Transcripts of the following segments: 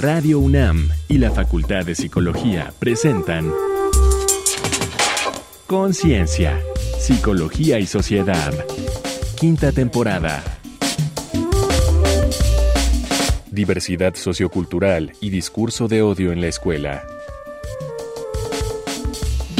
Radio UNAM y la Facultad de Psicología presentan Conciencia, Psicología y Sociedad. Quinta temporada. Diversidad sociocultural y discurso de odio en la escuela.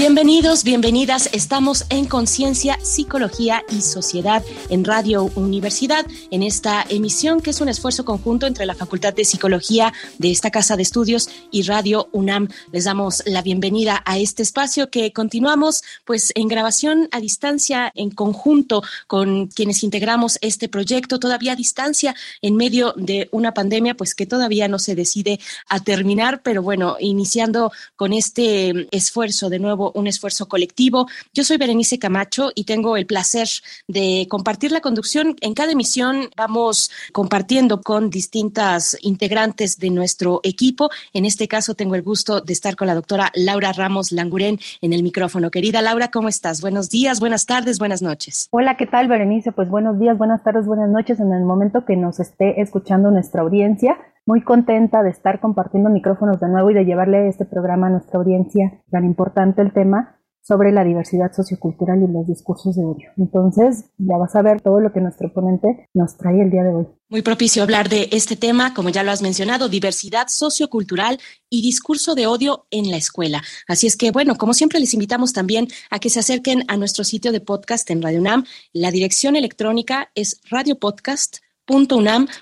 Bienvenidos, bienvenidas. Estamos en Conciencia, Psicología y Sociedad en Radio Universidad, en esta emisión que es un esfuerzo conjunto entre la Facultad de Psicología de esta Casa de Estudios y Radio UNAM. Les damos la bienvenida a este espacio que continuamos pues en grabación a distancia en conjunto con quienes integramos este proyecto, todavía a distancia en medio de una pandemia pues que todavía no se decide a terminar, pero bueno, iniciando con este esfuerzo de nuevo un esfuerzo colectivo. Yo soy Berenice Camacho y tengo el placer de compartir la conducción. En cada emisión vamos compartiendo con distintas integrantes de nuestro equipo. En este caso tengo el gusto de estar con la doctora Laura Ramos Languren en el micrófono. Querida Laura, ¿cómo estás? Buenos días, buenas tardes, buenas noches. Hola, ¿qué tal Berenice? Pues buenos días, buenas tardes, buenas noches en el momento que nos esté escuchando nuestra audiencia muy contenta de estar compartiendo micrófonos de nuevo y de llevarle este programa a nuestra audiencia tan importante el tema sobre la diversidad sociocultural y los discursos de odio. Entonces, ya vas a ver todo lo que nuestro ponente nos trae el día de hoy. Muy propicio hablar de este tema, como ya lo has mencionado, diversidad sociocultural y discurso de odio en la escuela. Así es que, bueno, como siempre, les invitamos también a que se acerquen a nuestro sitio de podcast en Radio UNAM. La dirección electrónica es radiopodcast.com .unam.mx.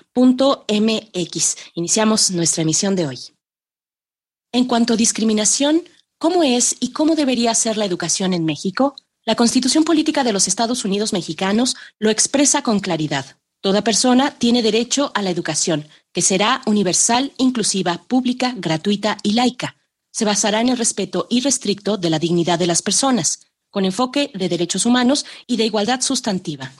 Iniciamos nuestra emisión de hoy. En cuanto a discriminación, ¿cómo es y cómo debería ser la educación en México? La Constitución Política de los Estados Unidos Mexicanos lo expresa con claridad. Toda persona tiene derecho a la educación, que será universal, inclusiva, pública, gratuita y laica. Se basará en el respeto irrestricto de la dignidad de las personas, con enfoque de derechos humanos y de igualdad sustantiva.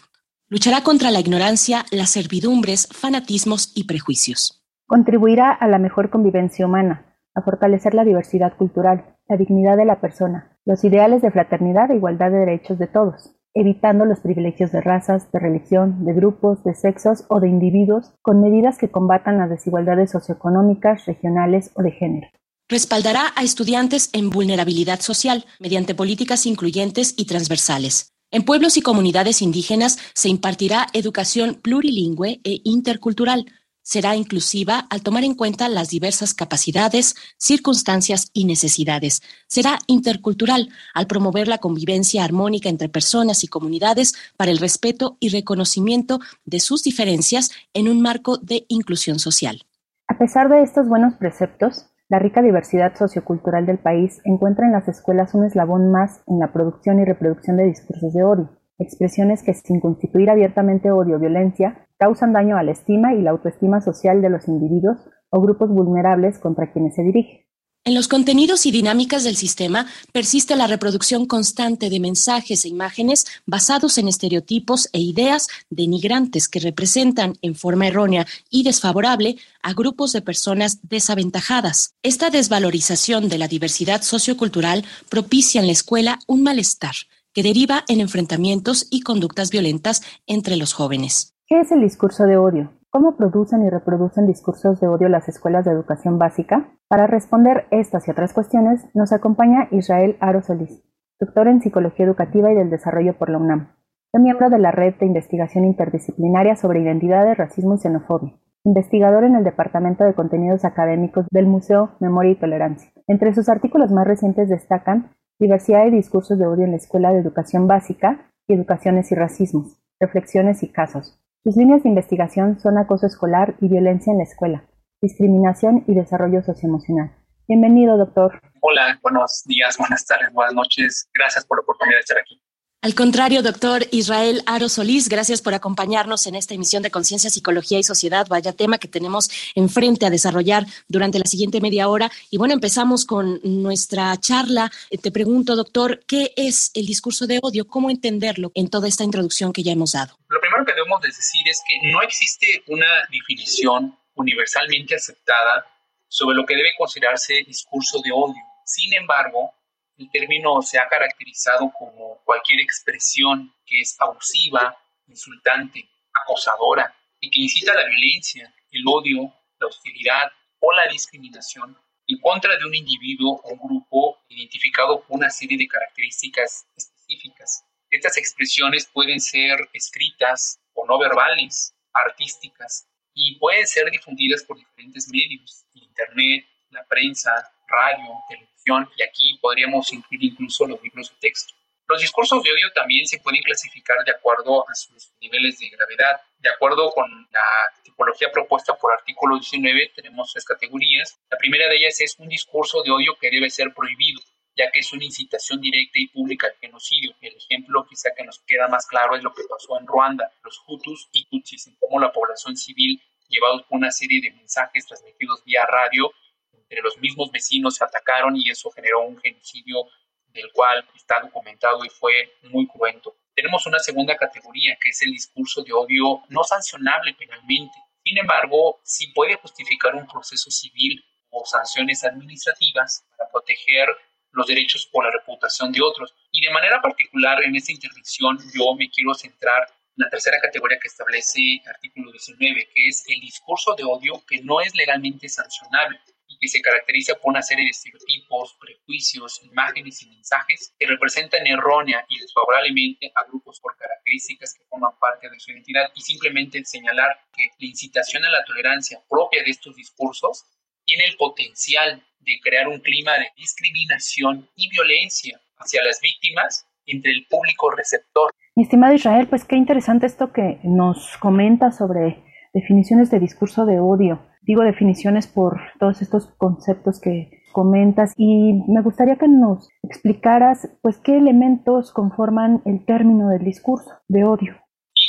Luchará contra la ignorancia, las servidumbres, fanatismos y prejuicios. Contribuirá a la mejor convivencia humana, a fortalecer la diversidad cultural, la dignidad de la persona, los ideales de fraternidad e igualdad de derechos de todos, evitando los privilegios de razas, de religión, de grupos, de sexos o de individuos, con medidas que combatan las desigualdades socioeconómicas, regionales o de género. Respaldará a estudiantes en vulnerabilidad social mediante políticas incluyentes y transversales en pueblos y comunidades indígenas se impartirá educación plurilingüe e intercultural. Será inclusiva al tomar en cuenta las diversas capacidades, circunstancias y necesidades. Será intercultural al promover la convivencia armónica entre personas y comunidades para el respeto y reconocimiento de sus diferencias en un marco de inclusión social. A pesar de estos buenos preceptos, la rica diversidad sociocultural del país encuentra en las escuelas un eslabón más en la producción y reproducción de discursos de odio, expresiones que sin constituir abiertamente odio o violencia causan daño a la estima y la autoestima social de los individuos o grupos vulnerables contra quienes se dirige. En los contenidos y dinámicas del sistema persiste la reproducción constante de mensajes e imágenes basados en estereotipos e ideas denigrantes que representan en forma errónea y desfavorable a grupos de personas desaventajadas. Esta desvalorización de la diversidad sociocultural propicia en la escuela un malestar que deriva en enfrentamientos y conductas violentas entre los jóvenes. ¿Qué es el discurso de odio? ¿Cómo producen y reproducen discursos de odio las escuelas de educación básica? Para responder estas y otras cuestiones, nos acompaña Israel Aro Solís, doctor en Psicología Educativa y del Desarrollo por la UNAM. Es miembro de la Red de Investigación Interdisciplinaria sobre Identidades, Racismo y Xenofobia. Investigador en el Departamento de Contenidos Académicos del Museo Memoria y Tolerancia. Entre sus artículos más recientes destacan Diversidad de discursos de odio en la Escuela de Educación Básica y Educaciones y Racismos, Reflexiones y Casos, sus líneas de investigación son acoso escolar y violencia en la escuela, discriminación y desarrollo socioemocional. Bienvenido, doctor. Hola, buenos días, buenas tardes, buenas noches. Gracias por la oportunidad de estar aquí. Al contrario, doctor Israel Aro Solís, gracias por acompañarnos en esta emisión de Conciencia, Psicología y Sociedad. Vaya tema que tenemos enfrente a desarrollar durante la siguiente media hora. Y bueno, empezamos con nuestra charla. Eh, te pregunto, doctor, ¿qué es el discurso de odio? ¿Cómo entenderlo en toda esta introducción que ya hemos dado? Lo primero que debemos decir es que no existe una definición universalmente aceptada sobre lo que debe considerarse discurso de odio. Sin embargo, el término se ha caracterizado como cualquier expresión que es abusiva, insultante, acosadora y que incita a la violencia, el odio, la hostilidad, o la discriminación en contra de un individuo o grupo identificado por una serie de características específicas. Estas expresiones pueden ser escritas o no verbales, artísticas, y pueden ser difundidas por diferentes medios, Internet, la prensa, radio, televisión, y aquí podríamos incluir incluso los libros de texto. Los discursos de odio también se pueden clasificar de acuerdo a sus niveles de gravedad. De acuerdo con la tipología propuesta por artículo 19, tenemos tres categorías. La primera de ellas es un discurso de odio que debe ser prohibido, ya que es una incitación directa y pública al genocidio. El ejemplo quizá que nos queda más claro es lo que pasó en Ruanda, los Hutus y Tutsis, en cómo la población civil, llevados por una serie de mensajes transmitidos vía radio, entre los mismos vecinos se atacaron y eso generó un genocidio del cual está documentado y fue muy cruento. Tenemos una segunda categoría que es el discurso de odio no sancionable penalmente. Sin embargo, sí puede justificar un proceso civil o sanciones administrativas para proteger los derechos o la reputación de otros. Y de manera particular en esta intervención yo me quiero centrar en la tercera categoría que establece el artículo 19, que es el discurso de odio que no es legalmente sancionable y que se caracteriza por una serie de estereotipos, prejuicios, imágenes y mensajes que representan errónea y desfavorablemente a grupos por características que forman parte de su identidad y simplemente señalar que la incitación a la tolerancia propia de estos discursos tiene el potencial de crear un clima de discriminación y violencia hacia las víctimas entre el público receptor. Mi estimado Israel, pues qué interesante esto que nos comenta sobre definiciones de discurso de odio. Digo definiciones por todos estos conceptos que comentas y me gustaría que nos explicaras pues qué elementos conforman el término del discurso de odio.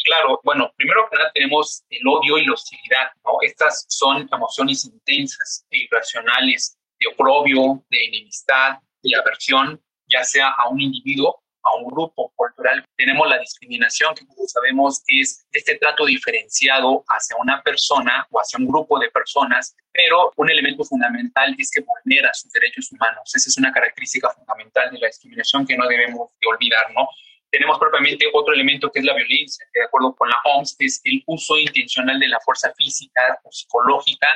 Claro. Bueno, primero que nada tenemos el odio y la hostilidad, ¿no? Estas son emociones intensas e irracionales de oprobio, de enemistad y aversión, ya sea a un individuo a un grupo cultural. Tenemos la discriminación, que como sabemos es este trato diferenciado hacia una persona o hacia un grupo de personas, pero un elemento fundamental es que vulnera sus derechos humanos. Esa es una característica fundamental de la discriminación que no debemos de olvidar, ¿no? Tenemos propiamente otro elemento que es la violencia, que de acuerdo con la OMS es el uso intencional de la fuerza física o psicológica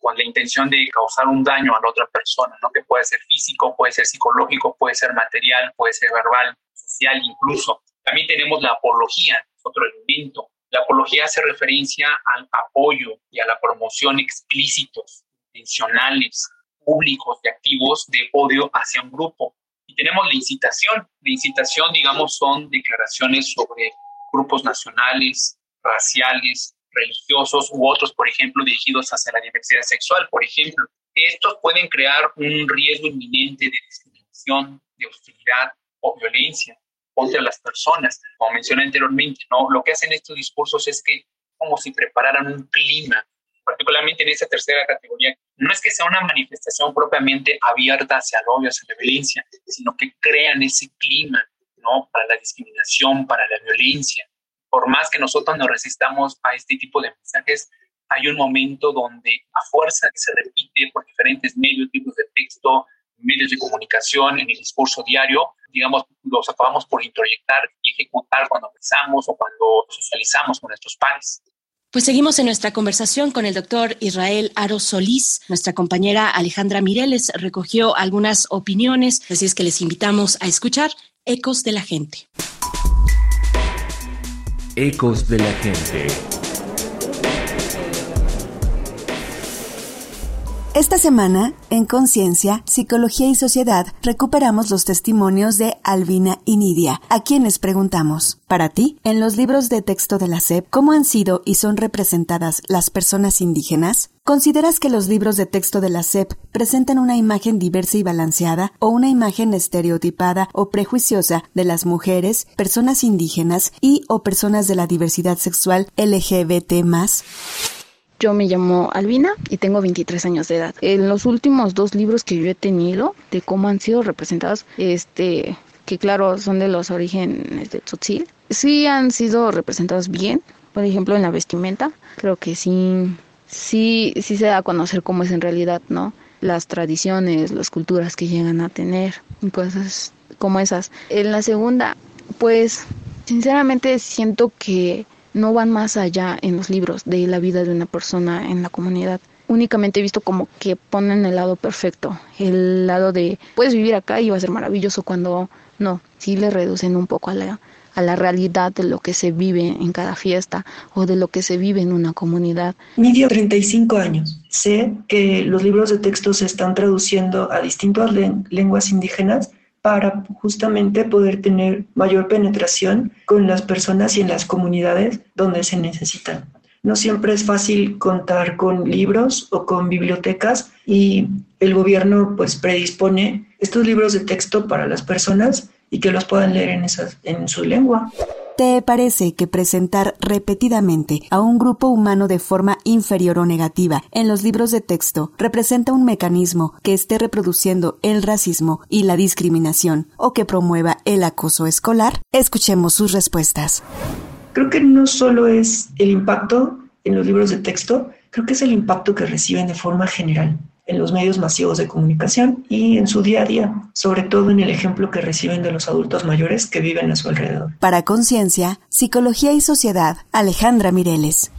con la intención de causar un daño a la otra persona, ¿no? que puede ser físico, puede ser psicológico, puede ser material, puede ser verbal, social incluso. También tenemos la apología, otro elemento. La apología hace referencia al apoyo y a la promoción explícitos, intencionales, públicos y activos de odio hacia un grupo. Tenemos la incitación. La incitación, digamos, son declaraciones sobre grupos nacionales, raciales, religiosos u otros, por ejemplo, dirigidos hacia la diversidad sexual, por ejemplo. Estos pueden crear un riesgo inminente de discriminación, de hostilidad o violencia contra las personas. Como mencioné anteriormente, ¿no? lo que hacen estos discursos es que como si prepararan un clima, particularmente en esa tercera categoría, no es que sea una manifestación propiamente abierta hacia el odio, hacia la violencia, sino que crean ese clima ¿no? para la discriminación, para la violencia. Por más que nosotros nos resistamos a este tipo de mensajes, hay un momento donde a fuerza que se repite por diferentes medios, tipos de texto, medios de comunicación, en el discurso diario, digamos, los acabamos por introyectar y ejecutar cuando pensamos o cuando socializamos con nuestros pares. Pues seguimos en nuestra conversación con el doctor Israel Aro Solís. Nuestra compañera Alejandra Mireles recogió algunas opiniones, así es que les invitamos a escuchar Ecos de la Gente. Ecos de la Gente. Esta semana, en Conciencia, Psicología y Sociedad, recuperamos los testimonios de Albina y Nidia, a quienes preguntamos, para ti, en los libros de texto de la SEP, ¿cómo han sido y son representadas las personas indígenas? ¿Consideras que los libros de texto de la SEP presentan una imagen diversa y balanceada o una imagen estereotipada o prejuiciosa de las mujeres, personas indígenas y o personas de la diversidad sexual LGBT+. Yo me llamo Albina y tengo 23 años de edad. En los últimos dos libros que yo he tenido de cómo han sido representados, este, que claro son de los orígenes de Tzotzil, sí han sido representados bien. Por ejemplo, en la vestimenta, creo que sí, sí, sí se da a conocer cómo es en realidad, ¿no? Las tradiciones, las culturas que llegan a tener, cosas como esas. En la segunda, pues, sinceramente siento que no van más allá en los libros de la vida de una persona en la comunidad. únicamente he visto como que ponen el lado perfecto, el lado de puedes vivir acá y va a ser maravilloso cuando no, sí le reducen un poco a la, a la realidad de lo que se vive en cada fiesta o de lo que se vive en una comunidad. Midio 35 años. Sé que los libros de texto se están traduciendo a distintas lenguas indígenas para justamente poder tener mayor penetración con las personas y en las comunidades donde se necesitan. No siempre es fácil contar con libros o con bibliotecas y el gobierno pues predispone estos libros de texto para las personas y que los puedan leer en, esas, en su lengua. ¿Te parece que presentar repetidamente a un grupo humano de forma inferior o negativa en los libros de texto representa un mecanismo que esté reproduciendo el racismo y la discriminación o que promueva el acoso escolar? Escuchemos sus respuestas. Creo que no solo es el impacto en los libros de texto, creo que es el impacto que reciben de forma general en los medios masivos de comunicación y en su día a día, sobre todo en el ejemplo que reciben de los adultos mayores que viven a su alrededor. Para Conciencia, Psicología y Sociedad, Alejandra Mireles.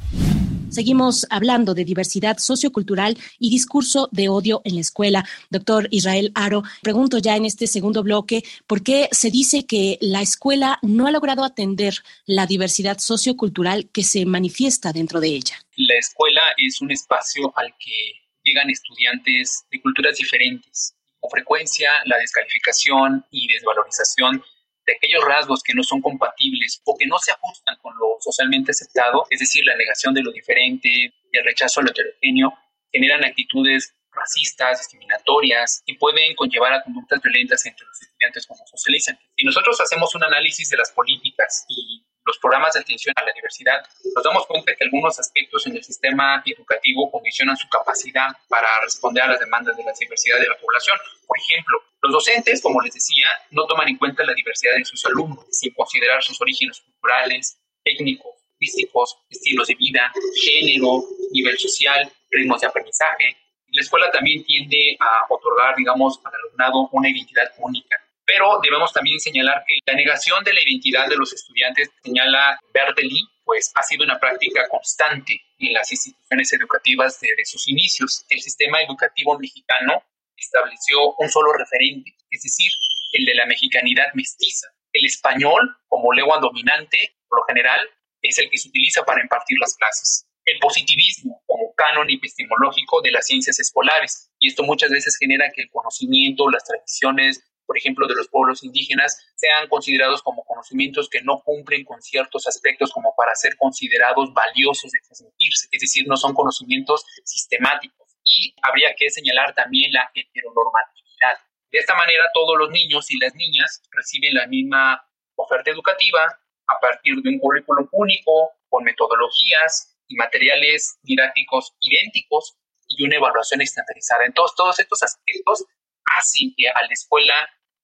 Seguimos hablando de diversidad sociocultural y discurso de odio en la escuela. Doctor Israel Aro, pregunto ya en este segundo bloque, ¿por qué se dice que la escuela no ha logrado atender la diversidad sociocultural que se manifiesta dentro de ella? La escuela es un espacio al que llegan estudiantes de culturas diferentes. Con frecuencia, la descalificación y desvalorización de aquellos rasgos que no son compatibles o que no se ajustan con lo socialmente aceptado, es decir, la negación de lo diferente el rechazo a lo heterogéneo, generan actitudes racistas, discriminatorias y pueden conllevar a conductas violentas entre los estudiantes como socializan. Si nosotros hacemos un análisis de las políticas y los programas de atención a la diversidad, nos damos cuenta que algunos aspectos en el sistema educativo condicionan su capacidad para responder a las demandas de la diversidad de la población. Por ejemplo, los docentes, como les decía, no toman en cuenta la diversidad de sus alumnos, sin considerar sus orígenes culturales, técnicos, físicos, estilos de vida, género, nivel social, ritmos de aprendizaje. La escuela también tiende a otorgar, digamos, al alumnado una identidad única pero debemos también señalar que la negación de la identidad de los estudiantes, señala Berteli, pues ha sido una práctica constante en las instituciones educativas desde sus inicios. El sistema educativo mexicano estableció un solo referente, es decir, el de la mexicanidad mestiza. El español, como lengua dominante, por lo general, es el que se utiliza para impartir las clases. El positivismo como canon epistemológico de las ciencias escolares. Y esto muchas veces genera que el conocimiento, las tradiciones, por ejemplo, de los pueblos indígenas, sean considerados como conocimientos que no cumplen con ciertos aspectos como para ser considerados valiosos de transmitirse, es decir, no son conocimientos sistemáticos. Y habría que señalar también la heteronormatividad. De esta manera, todos los niños y las niñas reciben la misma oferta educativa a partir de un currículum único, con metodologías y materiales didácticos idénticos y una evaluación estandarizada. Entonces, todos estos aspectos hacen que a la escuela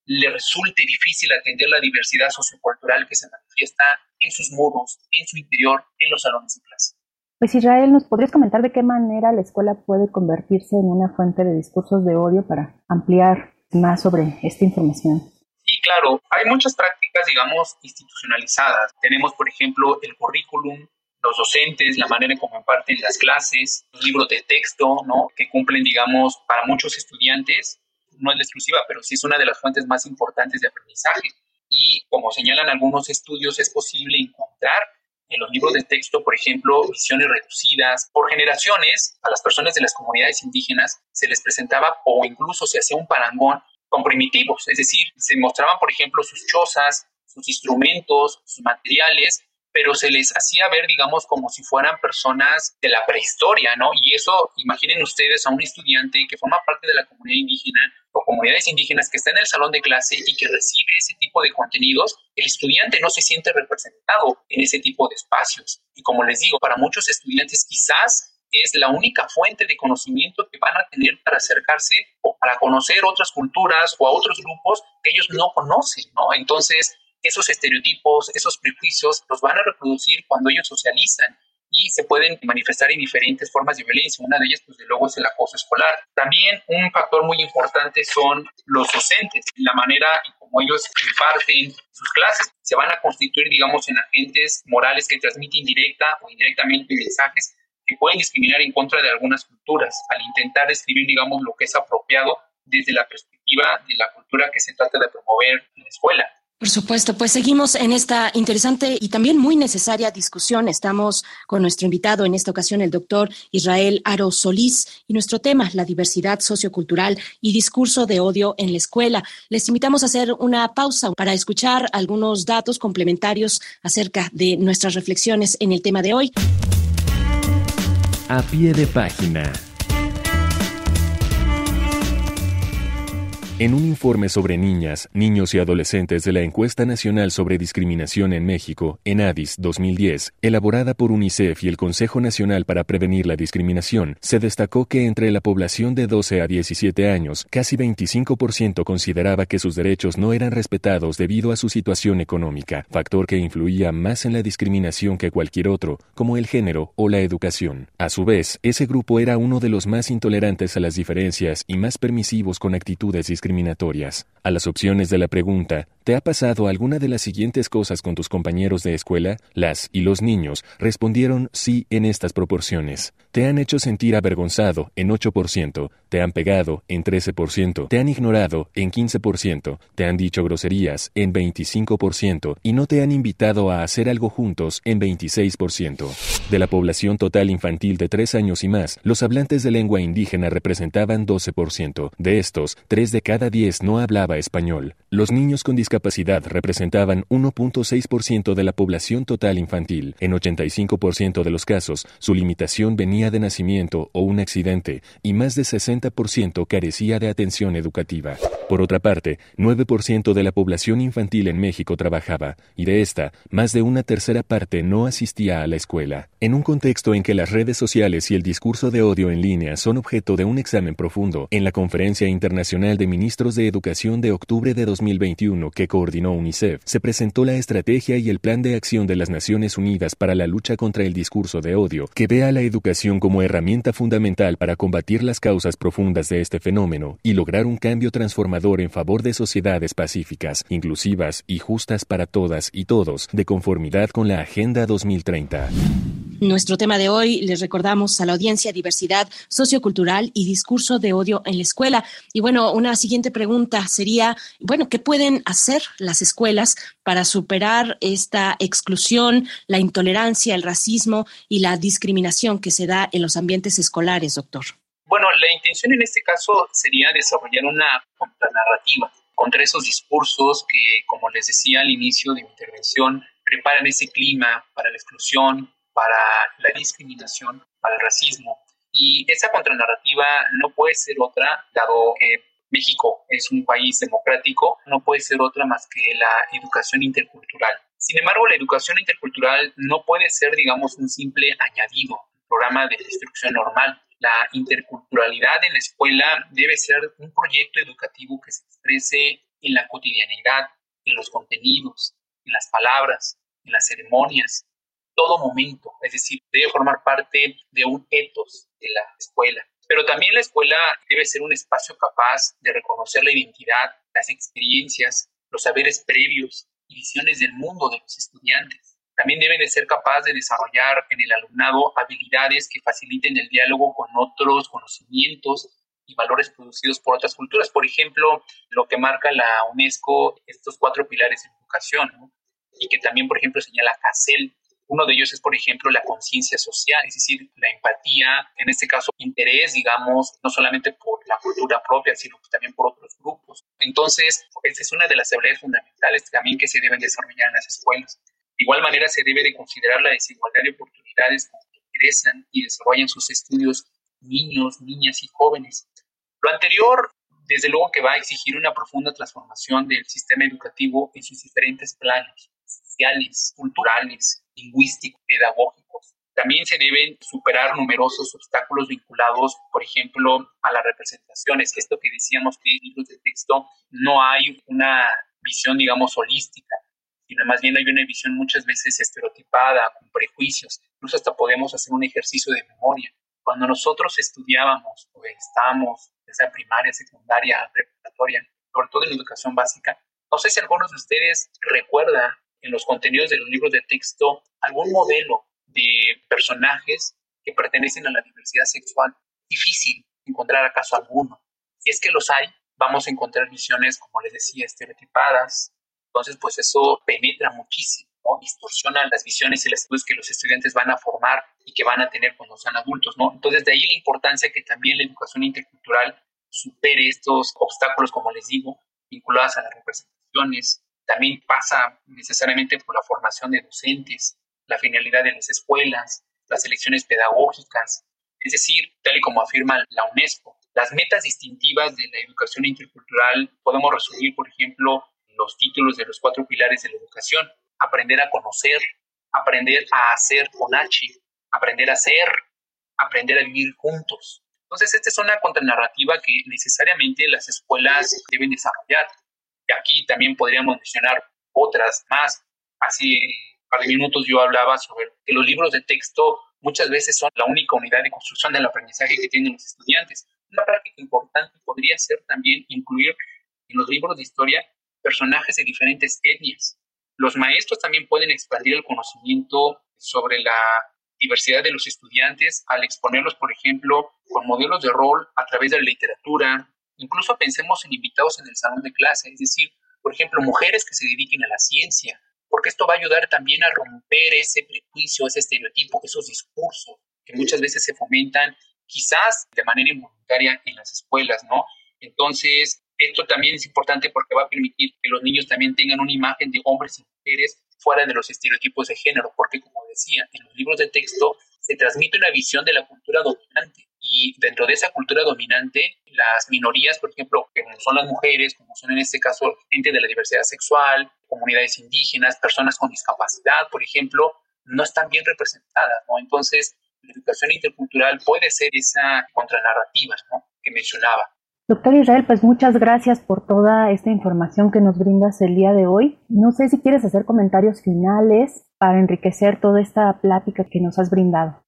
le resulte difícil atender la diversidad sociocultural que se manifiesta en sus muros, en su interior, en los salones de clase. Pues Israel, ¿nos podrías comentar de qué manera la escuela puede convertirse en una fuente de discursos de odio para ampliar más sobre esta información? Sí, claro. Hay muchas prácticas, digamos, institucionalizadas. Tenemos, por ejemplo, el currículum, los docentes, la manera en cómo imparten las clases, los libros de texto, ¿no? Que cumplen, digamos, para muchos estudiantes no es la exclusiva, pero sí es una de las fuentes más importantes de aprendizaje. Y como señalan algunos estudios, es posible encontrar en los libros de texto, por ejemplo, visiones reducidas. Por generaciones, a las personas de las comunidades indígenas se les presentaba o incluso se hacía un parangón con primitivos, es decir, se mostraban, por ejemplo, sus chozas, sus instrumentos, sus materiales, pero se les hacía ver, digamos, como si fueran personas de la prehistoria, ¿no? Y eso, imaginen ustedes a un estudiante que forma parte de la comunidad indígena o comunidades indígenas que está en el salón de clase y que recibe ese tipo de contenidos, el estudiante no se siente representado en ese tipo de espacios. Y como les digo, para muchos estudiantes quizás es la única fuente de conocimiento que van a tener para acercarse o para conocer otras culturas o a otros grupos que ellos no conocen, ¿no? Entonces, esos estereotipos, esos prejuicios los van a reproducir cuando ellos socializan y se pueden manifestar en diferentes formas de violencia. Una de ellas, pues, de luego, es el acoso escolar. También un factor muy importante son los docentes, la manera en cómo ellos imparten sus clases. Se van a constituir, digamos, en agentes morales que transmiten directa o indirectamente mensajes que pueden discriminar en contra de algunas culturas al intentar describir, digamos, lo que es apropiado desde la perspectiva de la cultura que se trata de promover en la escuela. Por supuesto, pues seguimos en esta interesante y también muy necesaria discusión. Estamos con nuestro invitado en esta ocasión, el doctor Israel Aro Solís, y nuestro tema, la diversidad sociocultural y discurso de odio en la escuela. Les invitamos a hacer una pausa para escuchar algunos datos complementarios acerca de nuestras reflexiones en el tema de hoy. A pie de página. En un informe sobre niñas, niños y adolescentes de la Encuesta Nacional sobre Discriminación en México, ENADIS 2010, elaborada por UNICEF y el Consejo Nacional para Prevenir la Discriminación, se destacó que entre la población de 12 a 17 años, casi 25% consideraba que sus derechos no eran respetados debido a su situación económica, factor que influía más en la discriminación que cualquier otro, como el género o la educación. A su vez, ese grupo era uno de los más intolerantes a las diferencias y más permisivos con actitudes discriminatorias A las opciones de la pregunta, ¿te ha pasado alguna de las siguientes cosas con tus compañeros de escuela? Las y los niños respondieron sí en estas proporciones. Te han hecho sentir avergonzado en 8%, te han pegado en 13%, te han ignorado en 15%, te han dicho groserías en 25% y no te han invitado a hacer algo juntos en 26%. De la población total infantil de 3 años y más, los hablantes de lengua indígena representaban 12%. De estos, 3 de cada 10 no hablaba español. Los niños con representaban 1.6% de la población total infantil. En 85% de los casos, su limitación venía de nacimiento o un accidente, y más de 60% carecía de atención educativa. Por otra parte, 9% de la población infantil en México trabajaba, y de esta, más de una tercera parte no asistía a la escuela. En un contexto en que las redes sociales y el discurso de odio en línea son objeto de un examen profundo, en la Conferencia Internacional de Ministros de Educación de octubre de 2021 que coordinó UNICEF, se presentó la estrategia y el plan de acción de las Naciones Unidas para la lucha contra el discurso de odio, que ve a la educación como herramienta fundamental para combatir las causas profundas de este fenómeno y lograr un cambio transformador en favor de sociedades pacíficas, inclusivas y justas para todas y todos, de conformidad con la Agenda 2030. Nuestro tema de hoy, les recordamos a la audiencia, diversidad sociocultural y discurso de odio en la escuela. Y bueno, una siguiente pregunta sería, bueno, ¿qué pueden hacer las escuelas para superar esta exclusión, la intolerancia, el racismo y la discriminación que se da en los ambientes escolares, doctor? Bueno, la intención en este caso sería desarrollar una contranarrativa contra esos discursos que, como les decía al inicio de mi intervención, preparan ese clima para la exclusión, para la discriminación, para el racismo. Y esa contranarrativa no puede ser otra, dado que México es un país democrático, no puede ser otra más que la educación intercultural. Sin embargo, la educación intercultural no puede ser, digamos, un simple añadido, un programa de instrucción normal. La interculturalidad en la escuela debe ser un proyecto educativo que se exprese en la cotidianidad, en los contenidos, en las palabras, en las ceremonias, todo momento, es decir, debe formar parte de un ethos de la escuela. Pero también la escuela debe ser un espacio capaz de reconocer la identidad, las experiencias, los saberes previos y visiones del mundo de los estudiantes. También debe de ser capaz de desarrollar en el alumnado habilidades que faciliten el diálogo con otros conocimientos y valores producidos por otras culturas. Por ejemplo, lo que marca la UNESCO, estos cuatro pilares de educación, y que también, por ejemplo, señala CACEL, uno de ellos es, por ejemplo, la conciencia social, es decir, la empatía, en este caso, interés, digamos, no solamente por la cultura propia, sino también por otros grupos. Entonces, esa es una de las habilidades fundamentales también que se deben desarrollar en las escuelas. De igual manera, se debe de considerar la desigualdad de oportunidades que ingresan y desarrollan sus estudios niños, niñas y jóvenes. Lo anterior, desde luego que va a exigir una profunda transformación del sistema educativo en sus diferentes planos, sociales, culturales, lingüísticos, pedagógicos. También se deben superar numerosos obstáculos vinculados, por ejemplo, a las representaciones. Esto que decíamos que en libros de texto no hay una visión, digamos, holística, sino más bien hay una visión muchas veces estereotipada, con prejuicios. Incluso hasta podemos hacer un ejercicio de memoria. Cuando nosotros estudiábamos o estábamos, desde primaria, secundaria, preparatoria, sobre todo en educación básica, no sé si algunos de ustedes recuerdan en los contenidos de los libros de texto algún modelo de personajes que pertenecen a la diversidad sexual. Difícil encontrar acaso alguno. Si es que los hay, vamos a encontrar visiones, como les decía, estereotipadas. Entonces, pues eso penetra muchísimo, distorsiona las visiones y las actitudes que los estudiantes van a formar y que van a tener cuando sean adultos, ¿no? Entonces, de ahí la importancia que también la educación intercultural supere estos obstáculos, como les digo, vinculados a las representaciones. También pasa necesariamente por la formación de docentes, la finalidad de las escuelas, las elecciones pedagógicas, es decir, tal y como afirma la UNESCO, las metas distintivas de la educación intercultural podemos resumir, por ejemplo, los títulos de los cuatro pilares de la educación. Aprender a conocer, aprender a hacer con H, aprender a ser, aprender a vivir juntos. Entonces, esta es una contranarrativa que necesariamente las escuelas deben desarrollar. Y aquí también podríamos mencionar otras más. Hace un par de minutos yo hablaba sobre que los libros de texto muchas veces son la única unidad de construcción del aprendizaje que tienen los estudiantes. Una práctica importante podría ser también incluir en los libros de historia personajes de diferentes etnias. Los maestros también pueden expandir el conocimiento sobre la diversidad de los estudiantes al exponerlos, por ejemplo, con modelos de rol a través de la literatura. Incluso pensemos en invitados en el salón de clase, es decir, por ejemplo, mujeres que se dediquen a la ciencia, porque esto va a ayudar también a romper ese prejuicio, ese estereotipo, esos discursos que muchas veces se fomentan quizás de manera involuntaria en las escuelas, ¿no? Entonces, esto también es importante porque va a permitir que los niños también tengan una imagen de hombres y mujeres fuera de los estereotipos de género, porque como decía, en los libros de texto se transmite una visión de la cultura dominante y dentro de esa cultura dominante, las minorías, por ejemplo, como son las mujeres, como son en este caso gente de la diversidad sexual, comunidades indígenas, personas con discapacidad, por ejemplo, no están bien representadas, ¿no? Entonces, la educación intercultural puede ser esa contranarrativa ¿no? que mencionaba. Doctor Israel, pues muchas gracias por toda esta información que nos brindas el día de hoy. No sé si quieres hacer comentarios finales para enriquecer toda esta plática que nos has brindado.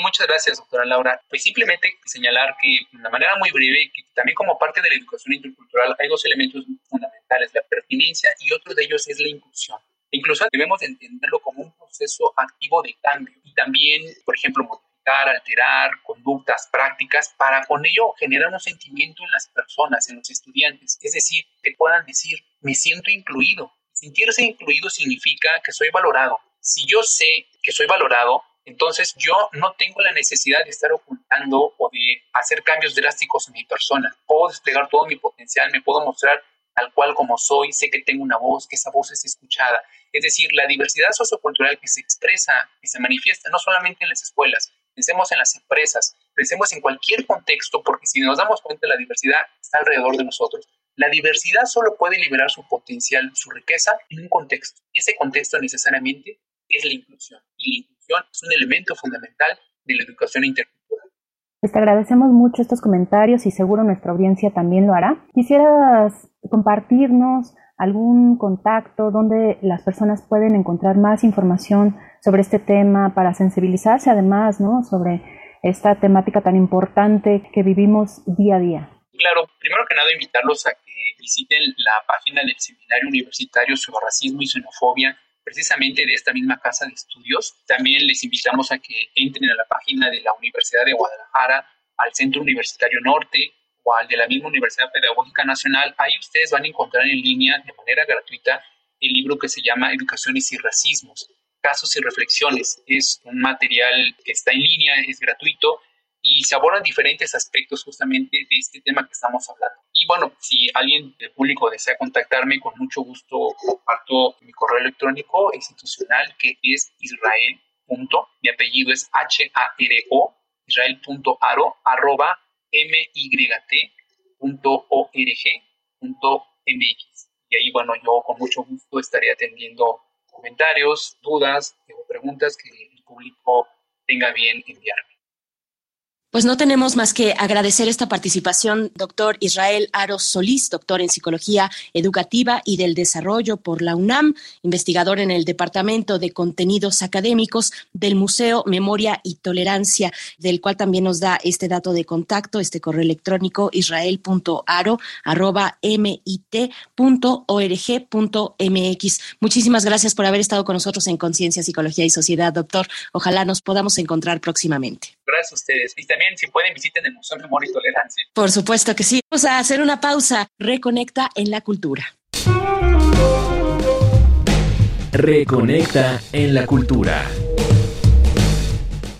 Muchas gracias, doctora Laura. Pues simplemente señalar que de una manera muy breve, que también como parte de la educación intercultural hay dos elementos fundamentales, la pertinencia y otro de ellos es la inclusión. Incluso debemos entenderlo como un proceso activo de cambio y también, por ejemplo, modificar, alterar conductas, prácticas, para con ello generar un sentimiento en las personas, en los estudiantes. Es decir, que puedan decir, me siento incluido. Sentirse incluido significa que soy valorado. Si yo sé que soy valorado, entonces yo no tengo la necesidad de estar ocultando o de hacer cambios drásticos en mi persona. Puedo desplegar todo mi potencial, me puedo mostrar tal cual como soy, sé que tengo una voz, que esa voz es escuchada. Es decir, la diversidad sociocultural que se expresa, y se manifiesta no solamente en las escuelas, pensemos en las empresas, pensemos en cualquier contexto, porque si nos damos cuenta, la diversidad está alrededor de nosotros. La diversidad solo puede liberar su potencial, su riqueza en un contexto. Y ese contexto necesariamente es la inclusión. Y inclusión es un elemento fundamental de la educación intercultural. Les te agradecemos mucho estos comentarios y seguro nuestra audiencia también lo hará. Quisieras compartirnos algún contacto donde las personas pueden encontrar más información sobre este tema para sensibilizarse además, ¿no? Sobre esta temática tan importante que vivimos día a día. Claro, primero que nada invitarlos a que visiten la página del Seminario Universitario sobre Racismo y Xenofobia, precisamente de esta misma casa de estudios. También les invitamos a que entren a la página de la Universidad de Guadalajara, al Centro Universitario Norte, de la misma Universidad Pedagógica Nacional, ahí ustedes van a encontrar en línea de manera gratuita el libro que se llama Educaciones y Racismos, Casos y Reflexiones. Es un material que está en línea, es gratuito y se abordan diferentes aspectos justamente de este tema que estamos hablando. Y bueno, si alguien del público desea contactarme, con mucho gusto comparto mi correo electrónico institucional que es israel. mi apellido es H-A-R-O, israel.aro, arroba myt.org.mx. Y ahí, bueno, yo con mucho gusto estaré atendiendo comentarios, dudas o preguntas que el público tenga bien enviarme. Pues no tenemos más que agradecer esta participación, doctor Israel Aros Solís, doctor en Psicología Educativa y del Desarrollo por la UNAM, investigador en el Departamento de Contenidos Académicos del Museo Memoria y Tolerancia, del cual también nos da este dato de contacto, este correo electrónico israel.aro.mit.org.mx. Muchísimas gracias por haber estado con nosotros en Conciencia, Psicología y Sociedad, doctor. Ojalá nos podamos encontrar próximamente. Gracias a ustedes. Y también, si pueden, visiten el Museo de Memoria y Tolerancia. Por supuesto que sí. Vamos a hacer una pausa. Reconecta en la cultura. Reconecta en la cultura.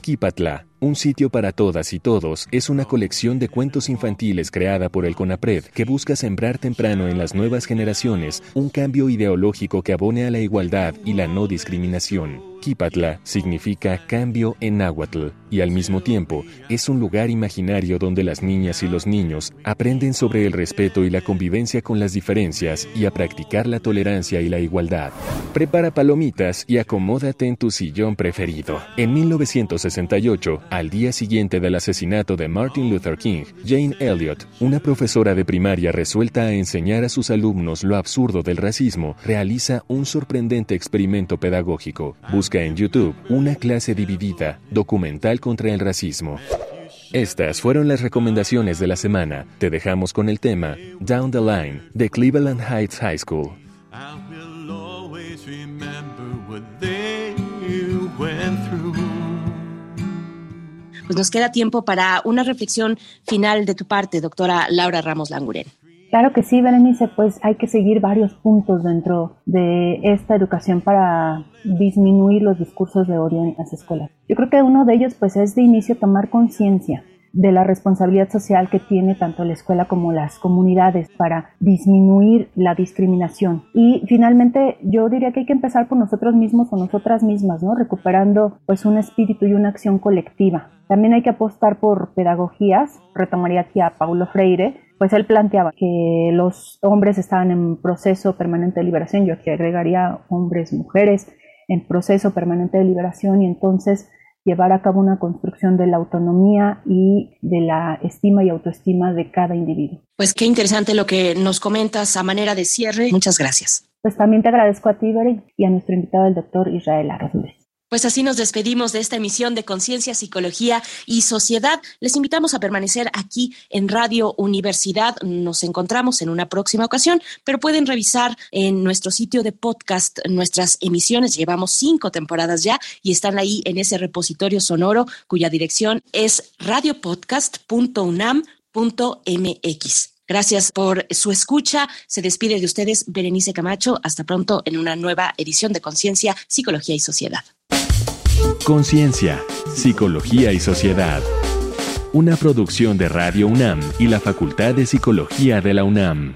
Kipatla, un sitio para todas y todos, es una colección de cuentos infantiles creada por el CONAPRED que busca sembrar temprano en las nuevas generaciones un cambio ideológico que abone a la igualdad y la no discriminación. Kipatla significa cambio en náhuatl y al mismo tiempo es un lugar imaginario donde las niñas y los niños aprenden sobre el respeto y la convivencia con las diferencias y a practicar la tolerancia y la igualdad. Prepara palomitas y acomódate en tu sillón preferido. En 1968, al día siguiente del asesinato de Martin Luther King, Jane Elliott, una profesora de primaria resuelta a enseñar a sus alumnos lo absurdo del racismo, realiza un sorprendente experimento pedagógico. Busca en YouTube una clase dividida, documental contra el racismo. Estas fueron las recomendaciones de la semana. Te dejamos con el tema Down the Line de Cleveland Heights High School. Pues nos queda tiempo para una reflexión final de tu parte, doctora Laura Ramos Languren. Claro que sí, Berenice, pues hay que seguir varios puntos dentro de esta educación para disminuir los discursos de odio en las escuelas. Yo creo que uno de ellos pues es de inicio tomar conciencia de la responsabilidad social que tiene tanto la escuela como las comunidades para disminuir la discriminación. Y finalmente yo diría que hay que empezar por nosotros mismos o nosotras mismas, ¿no? Recuperando pues un espíritu y una acción colectiva. También hay que apostar por pedagogías, retomaría aquí a Paulo Freire, pues él planteaba que los hombres estaban en proceso permanente de liberación, yo aquí agregaría hombres, mujeres en proceso permanente de liberación y entonces llevar a cabo una construcción de la autonomía y de la estima y autoestima de cada individuo. Pues qué interesante lo que nos comentas a manera de cierre. Muchas gracias. Pues también te agradezco a ti, Bere, y a nuestro invitado, el doctor Israel Arroz pues así nos despedimos de esta emisión de Conciencia, Psicología y Sociedad. Les invitamos a permanecer aquí en Radio Universidad. Nos encontramos en una próxima ocasión, pero pueden revisar en nuestro sitio de podcast nuestras emisiones. Llevamos cinco temporadas ya y están ahí en ese repositorio sonoro cuya dirección es radiopodcast.unam.mx. Gracias por su escucha. Se despide de ustedes Berenice Camacho. Hasta pronto en una nueva edición de Conciencia, Psicología y Sociedad. Conciencia, Psicología y Sociedad. Una producción de Radio UNAM y la Facultad de Psicología de la UNAM.